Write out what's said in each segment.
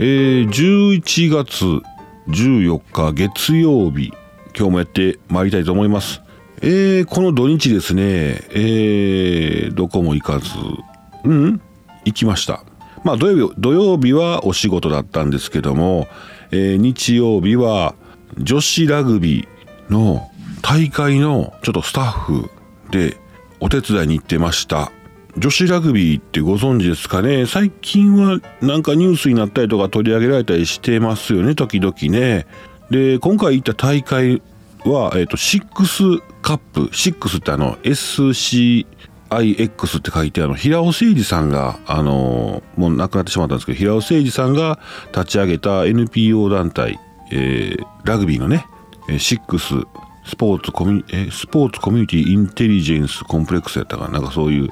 えー、11月14日月曜日今日もやってまいりたいと思います。えー、この土日ですねえー、どこも行かずうん行きました。まあ土曜日土曜日はお仕事だったんですけども、えー、日曜日は女子ラグビーの大会のちょっとスタッフでお手伝いに行ってました。女子ラグビーってご存知ですかね。最近はなんかニュースになったりとか取り上げられたりしてますよね。時々ね。で今回行った大会は、え、ー、と、6カップ、6ってあの、SC IX って書いてあの平尾誠二さんがあのもう亡くなってしまったんですけど平尾誠二さんが立ち上げた NPO 団体、えー、ラグビーのね6スポーツコミュスポーツコミュニティインテリジェンスコンプレックスやったかななんかそういう、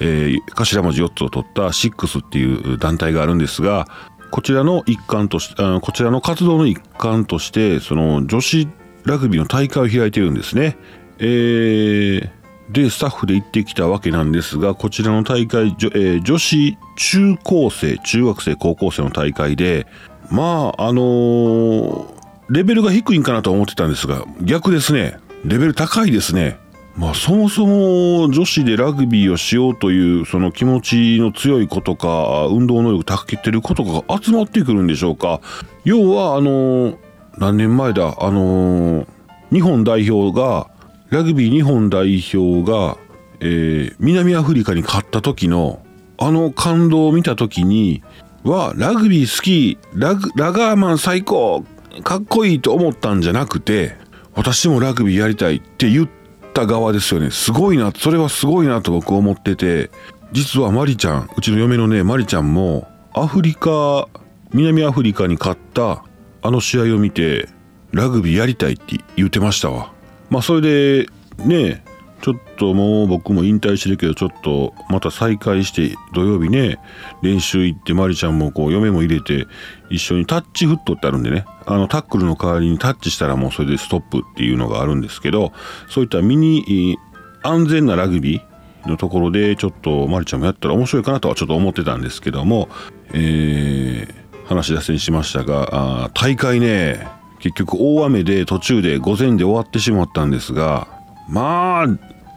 えー、頭文字4つを取った6っていう団体があるんですがこちらの一環としてこちらの活動の一環としてその女子ラグビーの大会を開いてるんですね。えー、でスタッフで行ってきたわけなんですがこちらの大会、えー、女子中高生中学生高校生の大会でまああのーレベルが低いんかなと思ってたんですが逆ですね。レベル高いですね。まあそもそも女子でラグビーをしようというその気持ちの強い子とか運動能力たけてる子とかが集まってくるんでしょうか。要はあの何年前だ？あの日本代表がラグビー日本代表が、えー、南アフリカに勝った時のあの感動を見た時にはラグビー好きラグラガーマン最高かっこいいと思ったんじゃなくて私もラグビーやりたいって言った側ですよね。すごいなそれはすごいなと僕思ってて実はマリちゃんうちの嫁のねマリちゃんもアフリカ南アフリカに勝ったあの試合を見てラグビーやりたいって言ってましたわ。まあそれでねちょっともう僕も引退してるけどちょっとまた再開して土曜日ね練習行ってマリちゃんもこう嫁も入れて一緒にタッチフットってあるんでね。あのタックルの代わりにタッチしたらもうそれでストップっていうのがあるんですけどそういったミニ安全なラグビーのところでちょっとマリちゃんもやったら面白いかなとはちょっと思ってたんですけども、えー、話し出せにしましたがあ大会ね結局大雨で途中で午前で終わってしまったんですがまあ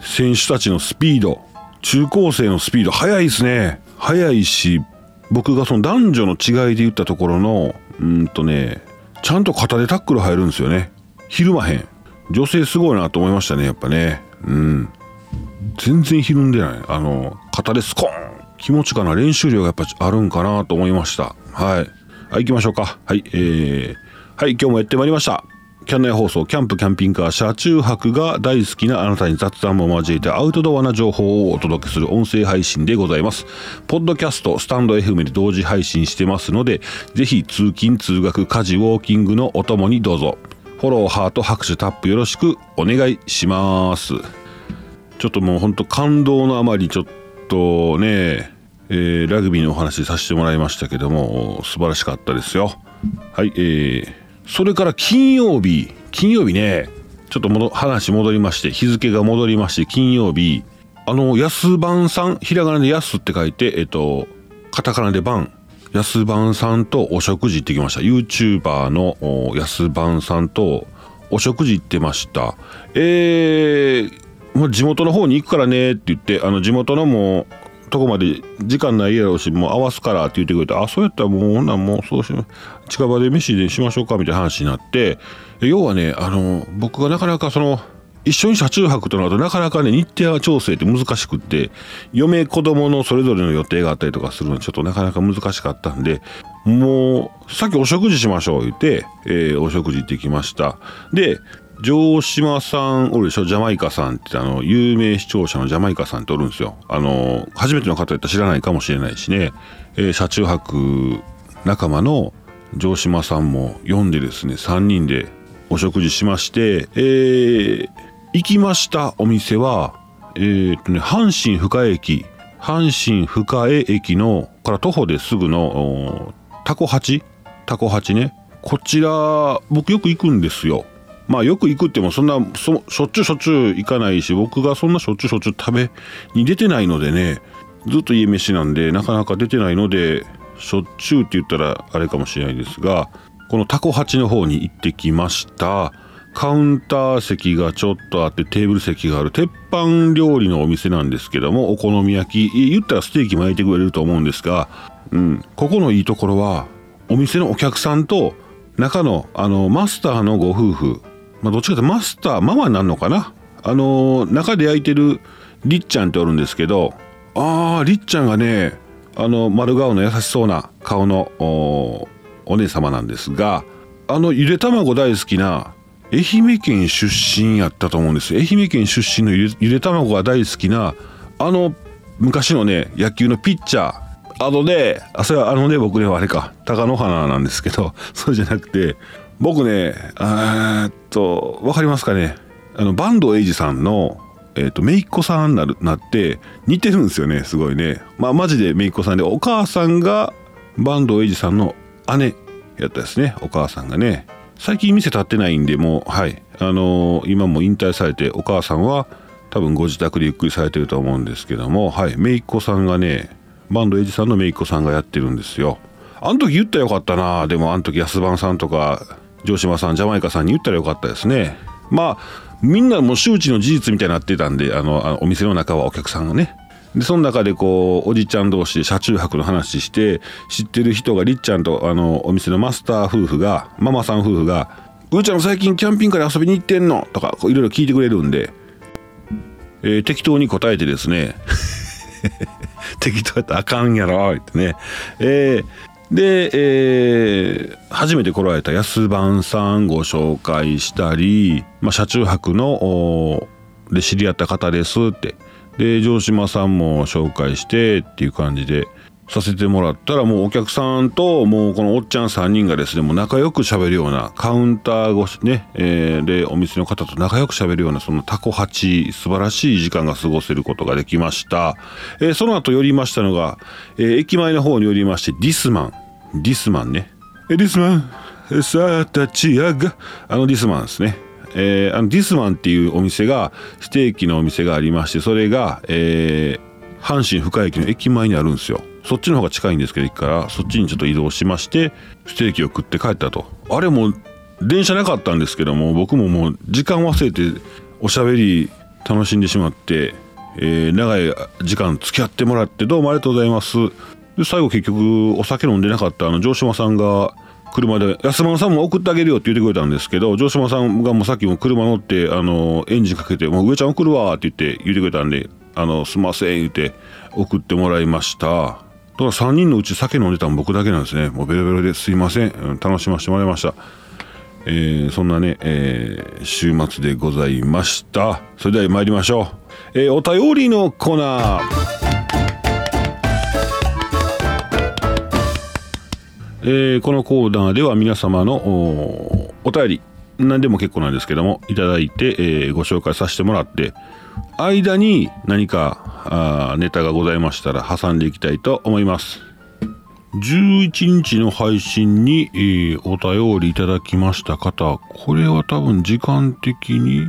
選手たちのスピード中高生のスピード速いですね。速いし僕がその男女の違いで言ったところのうんとねちゃんと肩でタックル入るんですよね。ひるまへん女性すごいなと思いましたねやっぱね。うん。全然ひるんでない。あの肩でスコーン。気持ちかな練習量がやっぱあるんかなと思いました。はい。はい行きましょうか。はいえー、はい今日もやってまいりました。キャン内放送キャンプキャンピングカー車中泊が大好きなあなたに雑談も交えてアウトドアな情報をお届けする音声配信でございます。ポッドキャスト、スタンド FM で同時配信してますので、ぜひ通勤、通学、家事、ウォーキングのお供にどうぞ。フォロー、ハート、拍手、タップよろしくお願いします。ちょっともうほんと感動のあまりちょっとね、えー、ラグビーのお話させてもらいましたけども、素晴らしかったですよ。はい、えー、それから金曜日金曜日ねちょっと話戻りまして日付が戻りまして金曜日あの安番さんひらがなで安って書いてえっとカタカナで番安番さんとお食事行ってきました。YouTuber の安番さんとお食事行ってました。えー、地元の方に行くからねって言ってあの地元のもうとこまで時間ないやろうしもう合わすからって言ってくれてあそうやったらもうほんなもうそうし近場で飯でしましょうかみたいな話になって要はねあの僕がなかなかその一緒に車中泊となるとなかなかね日程調整って難しくって嫁子供のそれぞれの予定があったりとかするのちょっとなかなか難しかったんでもうさっきお食事しましょう言って、えー、お食事行ってきました。で城島さんおるでしょジャマイカさんってあの有名視聴者のジャマイカさんっておるんですよ。あの初めての方やったら知らないかもしれないしね、えー、車中泊仲間の城島さんも読んでですね3人でお食事しまして、えー、行きましたお店はえー、とね阪神深谷駅阪神深谷駅のから徒歩ですぐのタコ八タコ八ね。こちら僕よく行くんですよ。まあよく行くってもそんなしょっちゅうしょっちゅう行かないし僕がそんなしょっちゅうしょっちゅう食べに出てないのでねずっと家飯なんでなかなか出てないのでしょっちゅうって言ったらあれかもしれないですがこのタコチの方に行ってきました。カウンター席がちょっとあってテーブル席がある。鉄板料理のお店なんですけどもお好み焼き。言ったらステーキも焼いてくれると思うんですが、うん、ここのいいところはお店のお客さんと中のあのマスターのご夫婦、まあ、どっちかというとマスターママになるのかな。あの中で焼いてるりっちゃんっておるんですけどあーりっちゃんがねあの丸顔の優しそうな顔のお姉様なんですがあのゆで卵大好きな愛媛県出身やったと思うんです。愛媛県出身のゆで卵が大好きなあの昔のね野球のピッチャー。あのねあそれはあのね僕ねあれか。貴乃花なんですけど そうじゃなくて僕ねえっと分かりますかね。あの坂東栄治さんのえーと、姪っ子さんなるなって似てるんですよねすごいね。まあマジで姪っ子さんでお母さんが坂東栄治さんの姉やったですね。お母さんがね。最近店立ってないんでもうはい。あのー、今も引退されてお母さんは多分ご自宅でゆっくりされてると思うんですけどもはい。姪っ子さんがねバンドエイジさんの姪っ子さんがやってるんですよ。あの時言ったらよかったな。でもあの時安番さんとか城島さんジャマイカさんに言ったらよかったですね。まあみんなもう周知の事実みたいになってたんであのお店の中はお客さんがね。でその中でこうおじちゃん同士で車中泊の話して知ってる人がりっちゃんとあのお店のマスター夫婦がママさん夫婦が「うーちゃん最近キャンピングカーで遊びに行ってんの?」とかいろいろ聞いてくれるんで、えー、適当に答えてですね。適当やったらあかんやろってね。えー、で、えー、初めて来られた安番さんご紹介したり、まあ、車中泊ので知り合った方ですって。で城島さんも紹介してっていう感じで。させてもらったらもうお客さんともうこのおっちゃん3人がですねもう仲良く喋るようなカウンター越しね、えー、でお店の方と仲良く喋るようなそのタコチ素晴らしい時間が過ごせることができました、えー、その後寄りましたのが、えー、駅前の方に寄りましてディスマン。ディスマンね。えディスマン。さあ立ち上があのディスマンですね。えー、あのディスマンっていうお店がステーキのお店がありましてそれが、えー、阪神深谷駅の駅前にあるんですよ。そっちの方が近いんですけど駅からそっちにちょっと移動しましてステーキを食って帰ったと。あれも電車なかったんですけども僕ももう時間忘れておしゃべり楽しんでしまって、えー、長い時間付き合ってもらってどうもありがとうございます。で最後結局お酒飲んでなかったあの城島さんが車で安間さんも送ってあげるよって言ってくれたんですけど城島さんがもうさっきも車乗ってあのエンジンかけて「もう上ちゃん送るわ」って言って言ってくれたんで「あのすんません」言って送ってもらいました。だか3人のうち酒飲んでたの僕だけなんですね。もうベロベロですいません、うん、楽しませてもらいました。えー、そんなね、えー、週末でございました。それでは参りましょう、えー、お便りのコーナー。えー、このコーナーでは皆様のお便り。何でも結構なんですけどもいただいて、えー、ご紹介させてもらって間に何かあネタがございましたら挟んでいきたいと思います。11日の配信に、えー、お便りいただきました方これは多分時間的に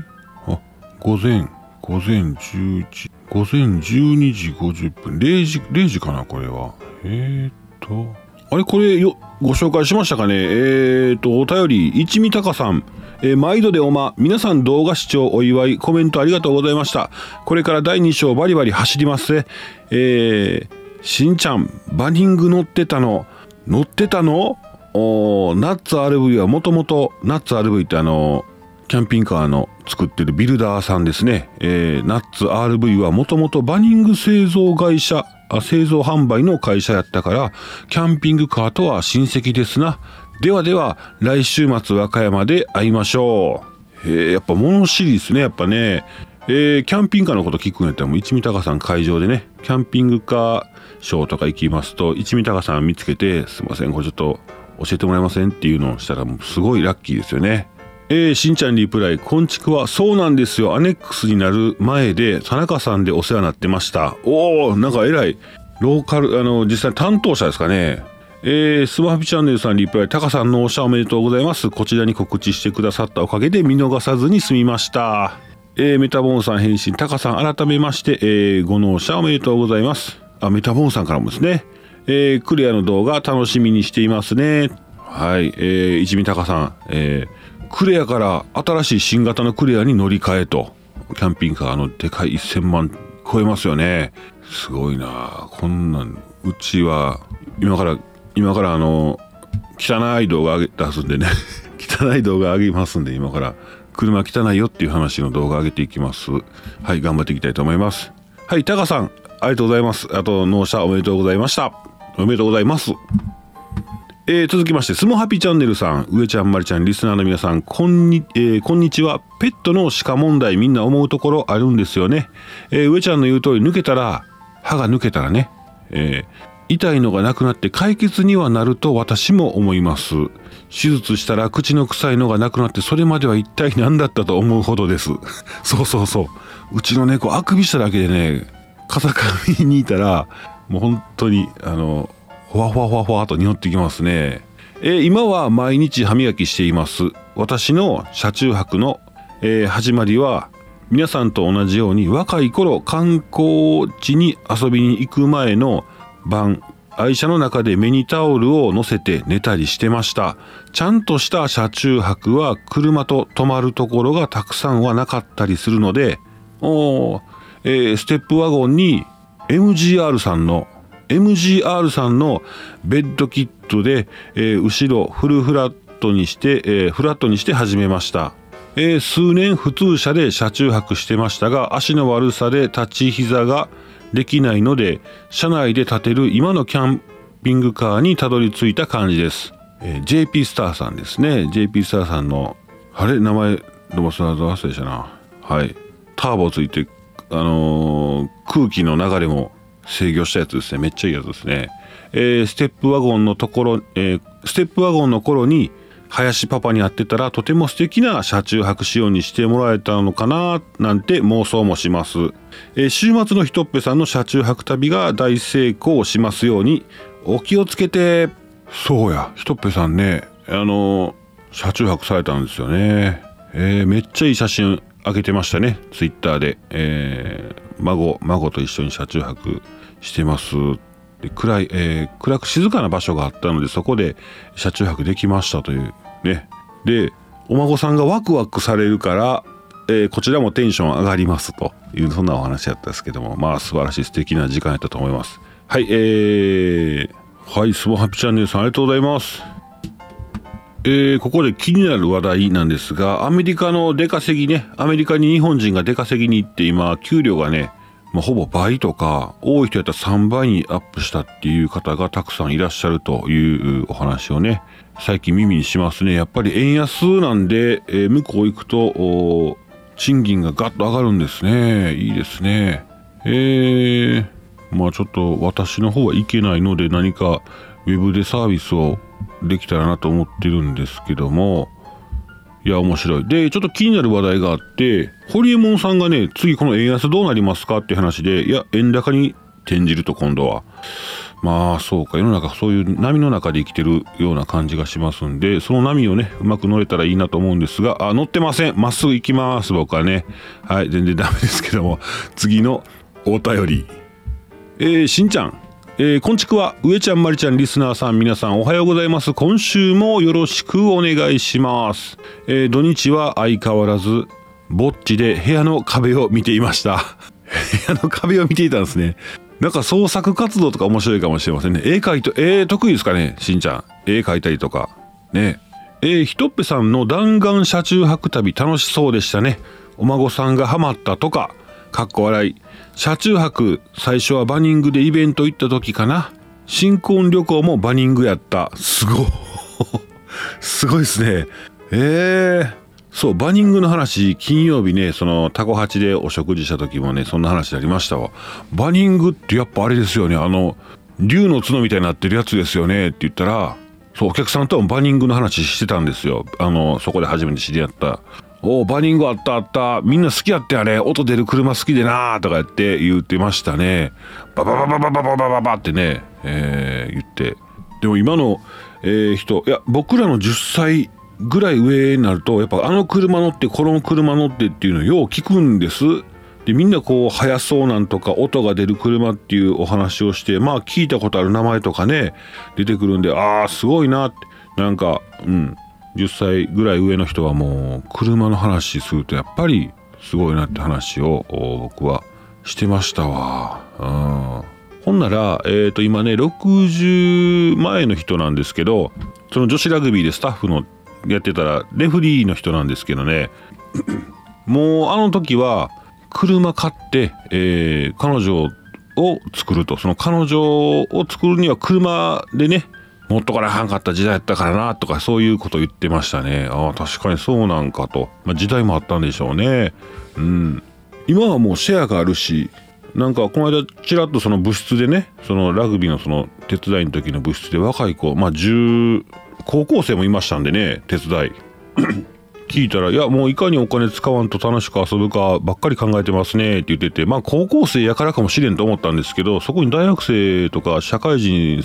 あ午前午前11午前12時50分。0時0時かなこれは。えー、っとあれこれよご紹介しましたかね？えー、っとお便り一味高さん。えー、毎度でおま、皆さん動画視聴お祝い、コメントありがとうございました。これから第2章バリバリ走りますね。えー、しんちゃん、バニング乗ってたの、乗ってたの？おナッツ RV はもともと、ナッツ RV ってあの、キャンピングカーの作ってるビルダーさんですね。えー、ナッツ RV はもともとバニング製造会社、製造販売の会社やったから、キャンピングカーとは親戚ですな。ではでは来週末和歌山で会いましょう。えー、やっぱ物知りですねやっぱね。えー、キャンピングカーのこと聞くんやったらもう一味高さん会場でねキャンピングカーショーとか行きますと一味高さん見つけてすいませんこれちょっと教えてもらえませんっていうのをしたらもうすごいラッキーですよね。えー、しんちゃんリプライ、こんちくは、そうなんですよ。アネックスになる前で、田中さんでお世話になってました。おおなんか偉い。ローカル、あの、実際担当者ですかね。えー、スマハピチャンネルさんリプライ、タカさんのおしゃおめでとうございます。こちらに告知してくださったおかげで見逃さずに済みました。えー、メタボーンさん返信、タカさん改めまして、えー、ご納車おめでとうございます。あ、メタボーンさんからもですね。えー、クレアの動画楽しみにしていますね。はい、えー、一味高さん、えー、クレアから新しい新型のクレアに乗り換えと、キャンピングカーのでかい1000万超えますよね。すごいなこんなん、うちは、今から、今からあの、汚い動画出すんでね 汚い動画上げますんで、今から、車汚いよっていう話の動画上げていきます。はい、頑張っていきたいと思います。はい、タカさん、ありがとうございます。あと、納車おめでとうございました。おめでとうございます。えー、続きまして、スモハピチャンネルさん、上ちゃん、まりちゃん、リスナーの皆さん、こんに、えー、こんにちは。ペットの歯科問題、みんな思うところあるんですよね。えー、上ちゃんの言う通り、抜けたら、歯が抜けたらね、えー、痛いのがなくなって解決にはなると私も思います。手術したら口の臭いのがなくなってそれまでは一体何だったと思うほどです。そうそうそう。うちの猫あくびしただけでね、風上にいたら、もう本当に、あの、ほわほわほわほわと匂ってきますね。えー、今は毎日歯磨きしています。私の車中泊の、えー、始まりは皆さんと同じように若い頃観光地に遊びに行く前の晩愛車の中で目にタオルを乗せて寝たりしてました。ちゃんとした車中泊は車と泊まるところがたくさんはなかったりするのでお、えー、ステップワゴンに MGR さんの MGR さんのベッドキットで、えー、後ろフルフラットにして、えー、フラットにして始めました。えー、数年普通車で車中泊してましたが足の悪さで立ち膝ができないので車内で建てる今のキャンピングカーにたどり着いた感じです、えー、JP スターさんですね。JP スターさんのあれ名前どうもその忘れしたな。はい。ターボついてあのー、空気の流れも制御したやつですね。めっちゃいいやつですね、えー、ステップワゴンのところ、えー、ステップワゴンの頃に林パパに会ってたらとても素敵な車中泊仕様にしてもらえたのかななんて妄想もします、えー、週末のひとっぺさんの車中泊旅が大成功しますようにお気をつけて。そうやひとっぺさんね。あのー、車中泊されたんですよね、えー、めっちゃいい写真あげてましたねツイッターで、えー、孫孫と一緒に車中泊してます。っで暗い、えー、暗く静かな場所があったのでそこで車中泊できましたというね。でお孫さんがワクワクされるから、えー、こちらもテンション上がりますというそんなお話やったんですけどもまあ素晴らしい素敵な時間やったと思います。はいえー、はいスモハピチャンネルさんありがとうございます。えー、ここで気になる話題なんですがアメリカの出稼ぎねアメリカに日本人が出稼ぎに行って今給料がねまあ、ほぼ倍とか多い人やったら3倍にアップしたっていう方がたくさんいらっしゃるというお話をね最近耳にしますね。やっぱり円安なんで、えー、向こう行くと賃金がガッと上がるんですね。いいですね。えー、まあちょっと私の方は行けないので何かウェブでサービスをできたらなと思ってるんですけども。いや、面白い。で、ちょっと気になる話題があって、ホリエモンさんがね、次この円安どうなりますかって話で、いや、円高に転じると今度は。まあ、そうか、世の中そういう波の中で生きてるような感じがしますんで、その波をね、うまく乗れたらいいなと思うんですが、あ、乗ってません。まっすぐ行きます、僕はね。はい、全然ダメですけども、次のお便り。えー、しんちゃん。えー、こんちくわ、上ちゃんまりちゃんリスナーさん、皆さんおはようございます。今週もよろしくお願いします。えー、土日は相変わらず、ぼっちで部屋の壁を見ていました。部屋の壁を見ていたんですね。なんか創作活動とか面白いかもしれませんね。絵描いと、えー、得意ですかね、しんちゃん。絵描いたりとか。ね。えー、ひとっぺさんの弾丸車中泊旅楽しそうでしたね。お孫さんがハマったとか、かっこ笑い。車中泊、最初はバニングでイベント行った時かな。新婚旅行もバニングやった。すご すごいですね。ええー、そう、バニングの話、金曜日ね、そのタコチでお食事した時もね、そんな話ありましたわ。バニングってやっぱあれですよね、あの、竜の角みたいになってるやつですよねって言ったら、そう、お客さんともバニングの話してたんですよ。あの、そこで初めて知り合ったおバニングあったあった。みんな好きやったよね音出る車好きでなとかやって言ってましたね。ババババババババババってね、えー、言ってでも今の、えー、人いや僕らの10歳ぐらい上になるとやっぱあの車乗ってこの車乗ってっていうのよう聞くんですでみんなこう速そうなんとか音が出る車っていうお話をしてまあ聞いたことある名前とかね出てくるんでああすごいなってなんかうん10歳ぐらい上の人はもう車の話するとやっぱりすごいなって話を僕はしてましたわ。うん。ほんなら、えー、と今ね60前の人なんですけどその女子ラグビーでスタッフのやってたらレフリーの人なんですけどね。もうあの時は車買って、えー、彼女を作ると。その彼女を作るには車でね持っとかなあかんかった時代やったからなとかそういうこと言ってましたね。ああ確かにそうなんかと、まあ、時代もあったんでしょうね。うん。今はもうシェアがあるしなんかこの間ちらっとその部室でねそのラグビーのその手伝いの時の部室で若い子まあ10高校生もいましたんでね手伝い。聞いたら「いやもういかにお金使わんと楽しく遊ぶかばっかり考えてますね」って言っててまあ高校生やからかもしれんと思ったんですけどそこに大学生とか社会人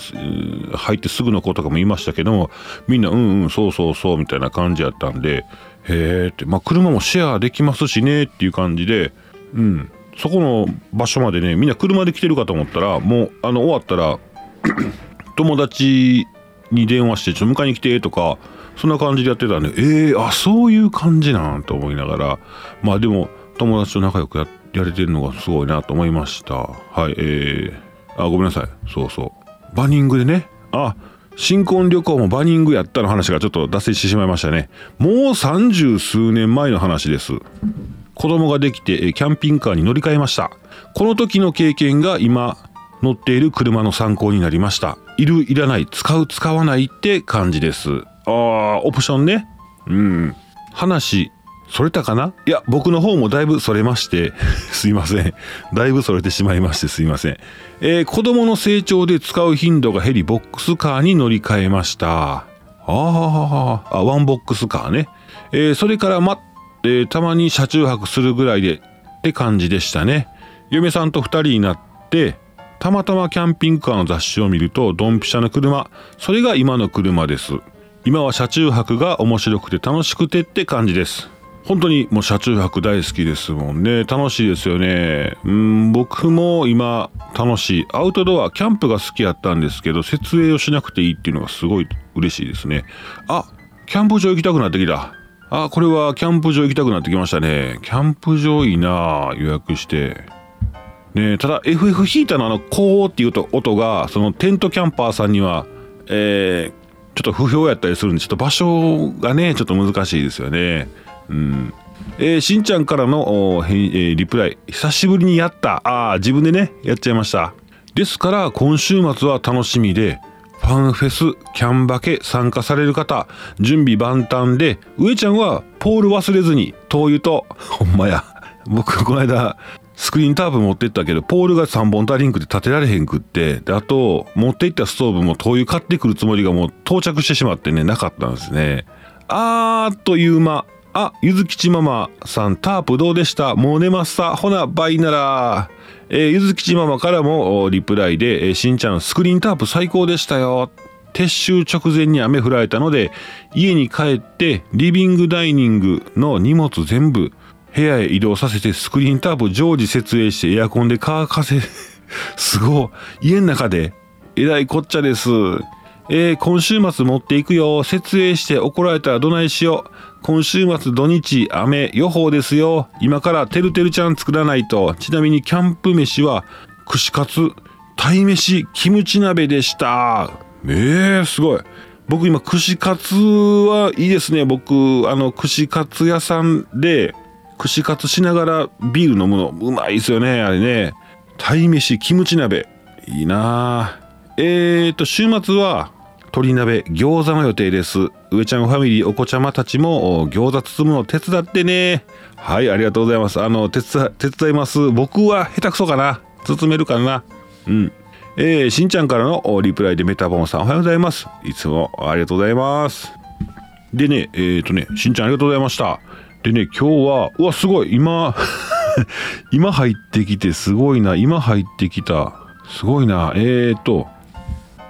入ってすぐの子とかもいましたけどみんな「うんうんそうそうそう」みたいな感じやったんで「へえ」ってまあ車もシェアできますしねっていう感じでうんそこの場所までねみんな車で来てるかと思ったらもうあの終わったら 友達に電話して「ちょ迎えに来て」とかそんな感じでやってたんでえー、あそういう感じなんと思いながらまあでも友達と仲良くややれてるのがすごいなと思いました。はいえー、あごめんなさい。そうそう。バニングでね。あ新婚旅行もバニングやったの話がちょっと脱線してしまいましたね。もう三十数年前の話です。子供ができてキャンピングカーに乗り換えました。この時の経験が今乗っている車の参考になりました。いるいらない使う使わないって感じです。あーオプションね。うん。話それたかな？いや僕の方もだいぶそれまして。すいません。だいぶそれてしまいましてすいません、えー、子供の成長で使う頻度が減りボックスカーに乗り換えました。ああワンボックスカーね、えー、それからまでたまに車中泊するぐらいでって感じでしたね。嫁さんと2人になってたまたまキャンピングカーの雑誌を見るとドンピシャの車。それが今の車です。今は車中泊が面白くて楽しくてって感じです。本当にもう車中泊大好きですもんね。楽しいですよね。うん僕も今楽しい。アウトドアキャンプが好きやったんですけど設営をしなくていいっていうのがすごい嬉しいですね。あキャンプ場行きたくなってきた。あ、これはキャンプ場行きたくなってきましたね。キャンプ場いいな予約して。ねただ FF ヒーターのあの、コーっていうと音が、そのテントキャンパーさんには、えー、ちょっと不評やったりするんで、ちょっと場所がね、ちょっと難しいですよね。うん。えー、しんちゃんからの、えー、リプライ。久しぶりにやった。ああ、自分でね、やっちゃいました。ですから、今週末は楽しみで、ファンフェス、キャンバケ参加される方、準備万端で、上ちゃんはポール忘れずに、灯油と、ほんまや。僕、この間、スクリーンタープ持ってったけど、ポールが3本足りんくて立てられへんくって、で、あと、持っていったストーブも灯油買ってくるつもりがもう到着してしまってね、なかったんですね。あーっという間。あ、ゆずきちママさん、タープどうでした？もう寝ますさ。ほな、倍なら。えー、ゆずきちママからもリプライで、えー、しんちゃんスクリーンタープ最高でしたよ。撤収直前に雨降られたので、家に帰ってリビングダイニングの荷物全部部屋へ移動させてスクリーンタープ常時設営してエアコンで乾かせ、すごい。家の中で、えらいこっちゃです。えー、今週末持っていくよ。設営して怒られたらどないしよう。今週末土日雨予報ですよ。今からてるてるちゃん作らないと。ちなみにキャンプ飯は串カツ、鯛めし、キムチ鍋でした。えー、すごい。僕今串カツはいいですね。僕、あの串カツ屋さんで串カツしながらビール飲むのうまいですよね。あれね。鯛めし、キムチ鍋。いいなえーと、週末は鶏鍋、餃子の予定です。上ちゃんファミリー、お子ちゃまたちも餃子包むの手伝ってね。はい、ありがとうございます。あの、手伝、手伝います。僕は下手くそかな。包めるかな。うん。えー、しんちゃんからのリプライでメタボンさんおはようございます。いつもありがとうございます。でね、えっ、ー、とね、しんちゃんありがとうございました。でね、今日は、うわ、すごい、今 今入ってきてすごいな、今入ってきた。すごいな、えっ、ー、と、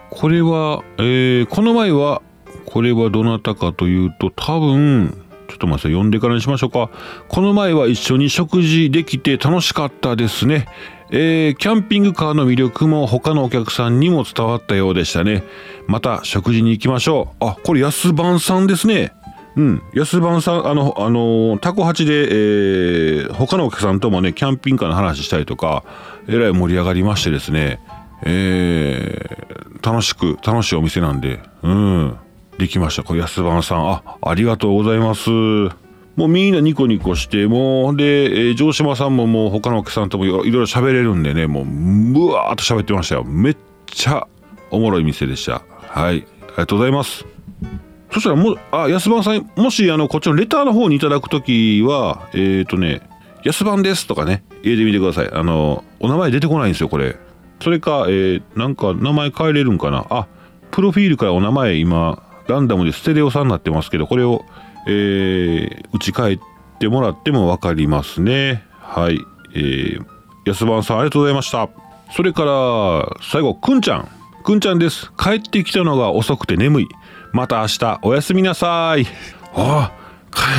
これは、えー、この前は、これはどなたかというと、多分、ちょっと思います読んでからにしましょうか。この前は一緒に食事できて楽しかったですね。えー、キャンピングカーの魅力も他のお客さんにも伝わったようでしたね。また食事に行きましょう。あこれ安番さんですね。うん。安番さんあのあのタコチで、えー、他のお客さんともねキャンピングカーの話したりとかえらい盛り上がりましてですね。えー、楽しく楽しいお店なんでうん。できました。これ安番さんあありがとうございます。もうみんなニコニコしてもうで、えー、城島さんももう他のお客さんともいろいろ喋れるんでねもうブワーっと喋ってましたよ。めっちゃおもろい店でした。はい。ありがとうございます。そしたらもあ安番さんもしあのこっちのレターの方にいただく時はえっ、ー、とね安番ですとかね入れてみてください。あのお名前出てこないんですよこれ。それか、えー、なんか名前変えれるんかな。あプロフィールからお名前今ランダムでステレオさんになってますけどこれを、えー、打ち替えてもらっても分かりますね。はい。えー、安番さんありがとうございました。それから最後くんちゃん。くんちゃんです。帰ってきたのが遅くて眠い。また明日おやすみなさいあ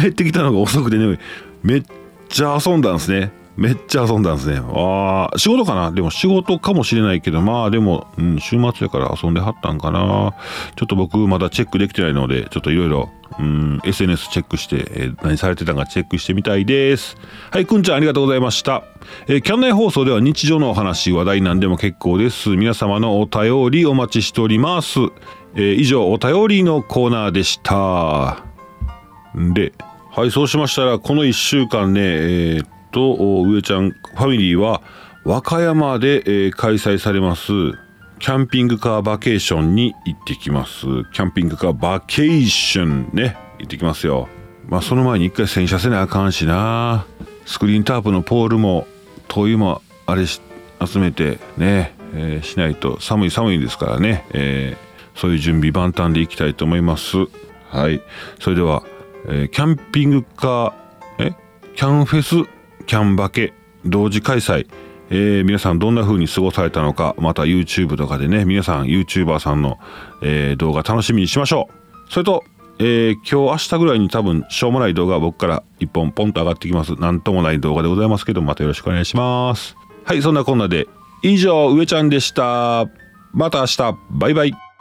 帰ってきたのが遅くて眠いめっちゃ遊んだんですねめっちゃ遊んだんですね。ああ、仕事かな？でも仕事かもしれないけど、まあでも、うん、週末やから遊んではったんかな。ちょっと僕まだチェックできてないので、ちょっといろいろ、うん、SNS チェックして、えー、何されてたんかチェックしてみたいです。はい、くんちゃんありがとうございました。えー、キャン内放送では日常のお話、話題なんでも結構です。皆様のお便りお待ちしております。えー、以上、お便りのコーナーでした。で、はい、そうしましたら、この1週間ね、えーと上ちゃんファミリーは和歌山で、えー、開催されますキャンピングカーバケーションに行ってきます。キャンピングカーバケーションね行ってきますよ。まあその前に一回洗車せなあかんしな。スクリーンタープのポールも灯油もあれ集めてね、えー、しないと寒い寒いですからね、え、そういう準備万端でいきたいと思います。はい。それでは、えー、キャンピングカーえ？キャンフェス？キャンバケ？同時開催、えー、皆さんどんな風に過ごされたのか？また YouTube とかでね皆さん YouTuber さんの、えー、動画楽しみにしましょう。それと、えー、今日明日ぐらいに多分しょうもない動画僕から一本ポンと上がってきます。なんともない動画でございますけどまたよろしくお願いします。はいそんなこんなで以上上ちゃんでした。また明日。バイバイ。